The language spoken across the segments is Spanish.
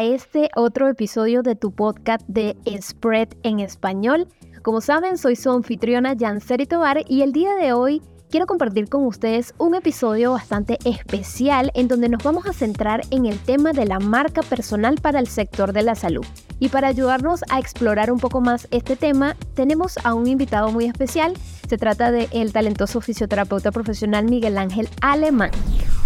este otro episodio de tu podcast de Spread en español. Como saben, soy su anfitriona Janseri Tobar y el día de hoy quiero compartir con ustedes un episodio bastante especial en donde nos vamos a centrar en el tema de la marca personal para el sector de la salud. Y para ayudarnos a explorar un poco más este tema, tenemos a un invitado muy especial. Se trata de el talentoso fisioterapeuta profesional Miguel Ángel Alemán.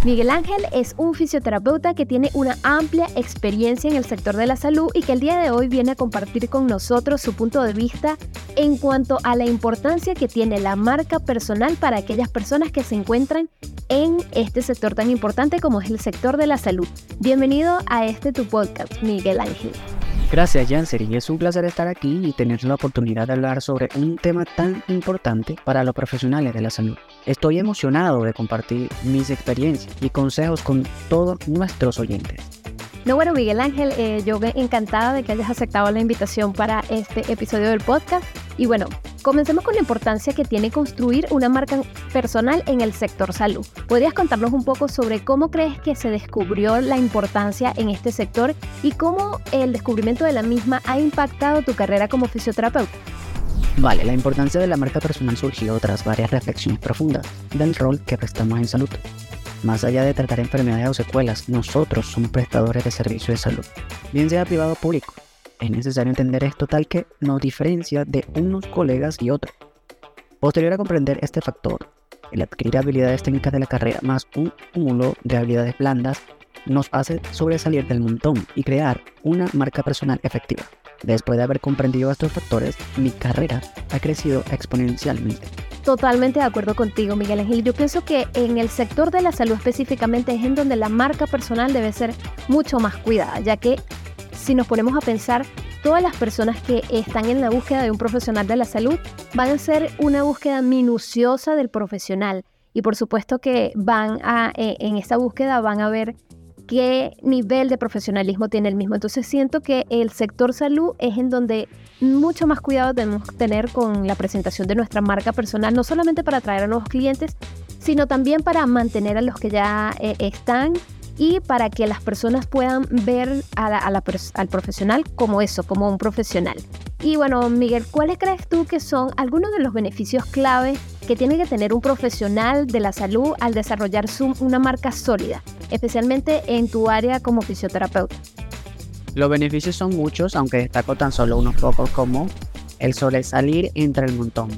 Miguel Ángel es un fisioterapeuta que tiene una amplia experiencia en el sector de la salud y que el día de hoy viene a compartir con nosotros su punto de vista en cuanto a la importancia que tiene la marca personal para aquellas personas que se encuentran en este sector tan importante como es el sector de la salud. Bienvenido a este tu podcast, Miguel Ángel. Gracias, Janseri. Es un placer estar aquí y tener la oportunidad de hablar sobre un tema tan importante para los profesionales de la salud. Estoy emocionado de compartir mis experiencias y consejos con todos nuestros oyentes. No, bueno, Miguel Ángel, eh, yo encantada de que hayas aceptado la invitación para este episodio del podcast. Y bueno, comencemos con la importancia que tiene construir una marca personal en el sector salud. ¿Podrías contarnos un poco sobre cómo crees que se descubrió la importancia en este sector y cómo el descubrimiento de la misma ha impactado tu carrera como fisioterapeuta? Vale, la importancia de la marca personal surgió tras varias reflexiones profundas del rol que prestamos en salud. Más allá de tratar enfermedades o secuelas, nosotros somos prestadores de servicios de salud, bien sea privado o público. Es necesario entender esto tal que nos diferencia de unos colegas y otros. Posterior a comprender este factor, el adquirir habilidades técnicas de la carrera más un cúmulo de habilidades blandas nos hace sobresalir del montón y crear una marca personal efectiva. Después de haber comprendido estos factores, mi carrera ha crecido exponencialmente. Totalmente de acuerdo contigo, Miguel Ángel. Yo pienso que en el sector de la salud específicamente es en donde la marca personal debe ser mucho más cuidada, ya que si nos ponemos a pensar, todas las personas que están en la búsqueda de un profesional de la salud van a hacer una búsqueda minuciosa del profesional. Y por supuesto que van a, eh, en esta búsqueda van a ver qué nivel de profesionalismo tiene el mismo. Entonces siento que el sector salud es en donde mucho más cuidado tenemos que tener con la presentación de nuestra marca personal, no solamente para atraer a nuevos clientes, sino también para mantener a los que ya eh, están y para que las personas puedan ver al profesional como eso, como un profesional. Y bueno, Miguel, ¿cuáles crees tú que son algunos de los beneficios clave que tiene que tener un profesional de la salud al desarrollar una marca sólida, especialmente en tu área como fisioterapeuta? Los beneficios son muchos, aunque destaco tan solo unos pocos como el sobresalir entre el montón,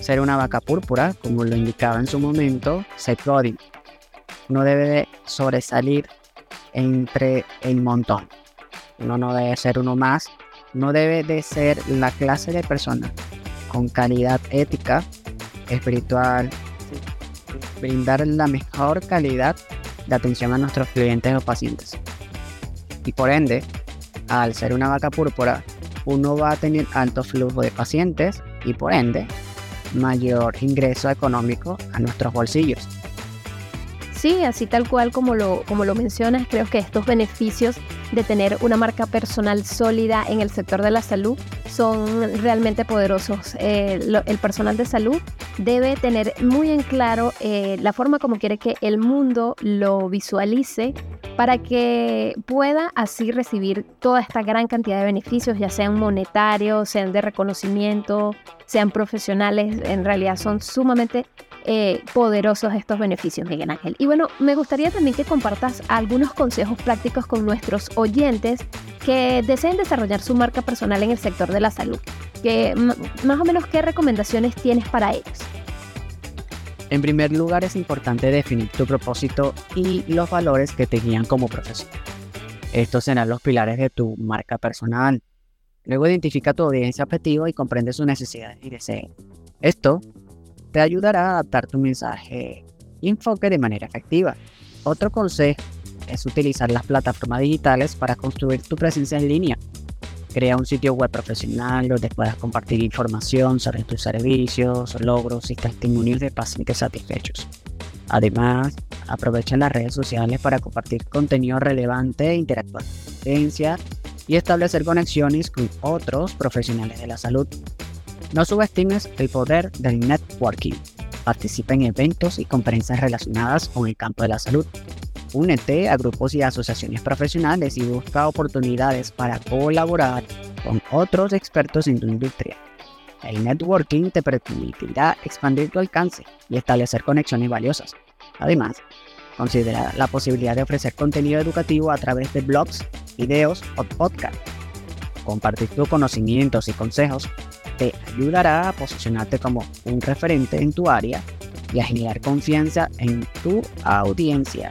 ser una vaca púrpura, como lo indicaba en su momento Seth Godin. No debe sobresalir entre el montón. Uno no debe ser uno más, no debe de ser la clase de persona con calidad ética espiritual, brindar la mejor calidad de atención a nuestros clientes o pacientes. Y por ende, al ser una vaca púrpura, uno va a tener alto flujo de pacientes y por ende mayor ingreso económico a nuestros bolsillos. Sí, así tal cual como lo, como lo mencionas, creo que estos beneficios de tener una marca personal sólida en el sector de la salud son realmente poderosos. Eh, el personal de salud debe tener muy en claro eh, la forma como quiere que el mundo lo visualice para que pueda así recibir toda esta gran cantidad de beneficios, ya sean monetarios, sean de reconocimiento, sean profesionales, en realidad son sumamente eh, poderosos estos beneficios, Miguel Ángel. Y bueno, me gustaría también que compartas algunos consejos prácticos con nuestros oyentes que deseen desarrollar su marca personal en el sector de la salud. Que, más o menos, ¿qué recomendaciones tienes para ellos? En primer lugar, es importante definir tu propósito y los valores que te guían como profesor. Estos serán los pilares de tu marca personal. Luego identifica tu audiencia objetivo y comprende sus necesidades y deseos. Esto te ayudará a adaptar tu mensaje y enfoque de manera efectiva. Otro consejo es utilizar las plataformas digitales para construir tu presencia en línea. Crea un sitio web profesional donde puedas compartir información sobre tus servicios, logros y testimonios de pacientes satisfechos. Además, aprovecha las redes sociales para compartir contenido relevante, interactuar con la y establecer conexiones con otros profesionales de la salud. No subestimes el poder del networking. Participa en eventos y conferencias relacionadas con el campo de la salud. Únete a grupos y asociaciones profesionales y busca oportunidades para colaborar con otros expertos en tu industria. El networking te permitirá expandir tu alcance y establecer conexiones valiosas. Además, considera la posibilidad de ofrecer contenido educativo a través de blogs, videos o podcasts. Compartir tus conocimientos y consejos te ayudará a posicionarte como un referente en tu área y a generar confianza en tu audiencia.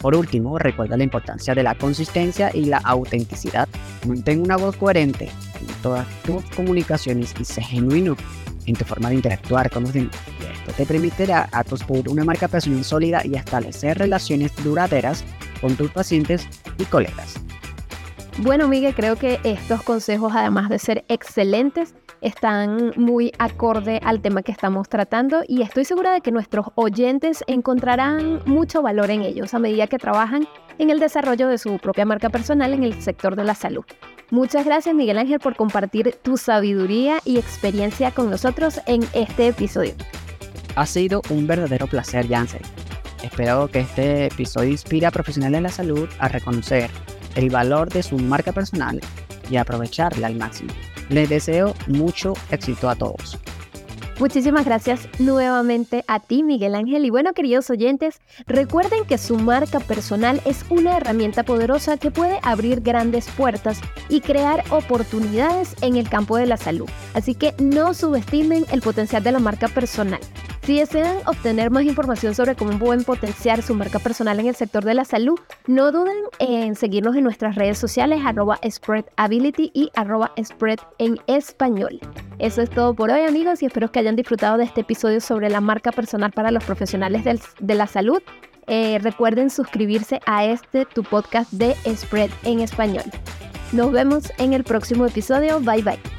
Por último, recuerda la importancia de la consistencia y la autenticidad. Mantén una voz coherente en todas tus comunicaciones y sé genuino en tu forma de interactuar con los demás. Esto te permitirá a construir una marca personal sólida y establecer relaciones duraderas con tus pacientes y colegas. Bueno, Miguel, creo que estos consejos, además de ser excelentes, están muy acorde al tema que estamos tratando y estoy segura de que nuestros oyentes encontrarán mucho valor en ellos a medida que trabajan en el desarrollo de su propia marca personal en el sector de la salud. Muchas gracias Miguel Ángel por compartir tu sabiduría y experiencia con nosotros en este episodio. Ha sido un verdadero placer, Jansen. Espero que este episodio inspire a profesionales de la salud a reconocer el valor de su marca personal y aprovecharla al máximo. Les deseo mucho éxito a todos. Muchísimas gracias nuevamente a ti, Miguel Ángel. Y bueno, queridos oyentes, recuerden que su marca personal es una herramienta poderosa que puede abrir grandes puertas y crear oportunidades en el campo de la salud. Así que no subestimen el potencial de la marca personal. Si desean obtener más información sobre cómo pueden potenciar su marca personal en el sector de la salud, no duden en seguirnos en nuestras redes sociales arroba spreadability y arroba spread en español. Eso es todo por hoy amigos y espero que hayan disfrutado de este episodio sobre la marca personal para los profesionales de la salud. Eh, recuerden suscribirse a este tu podcast de Spread en español. Nos vemos en el próximo episodio. Bye bye.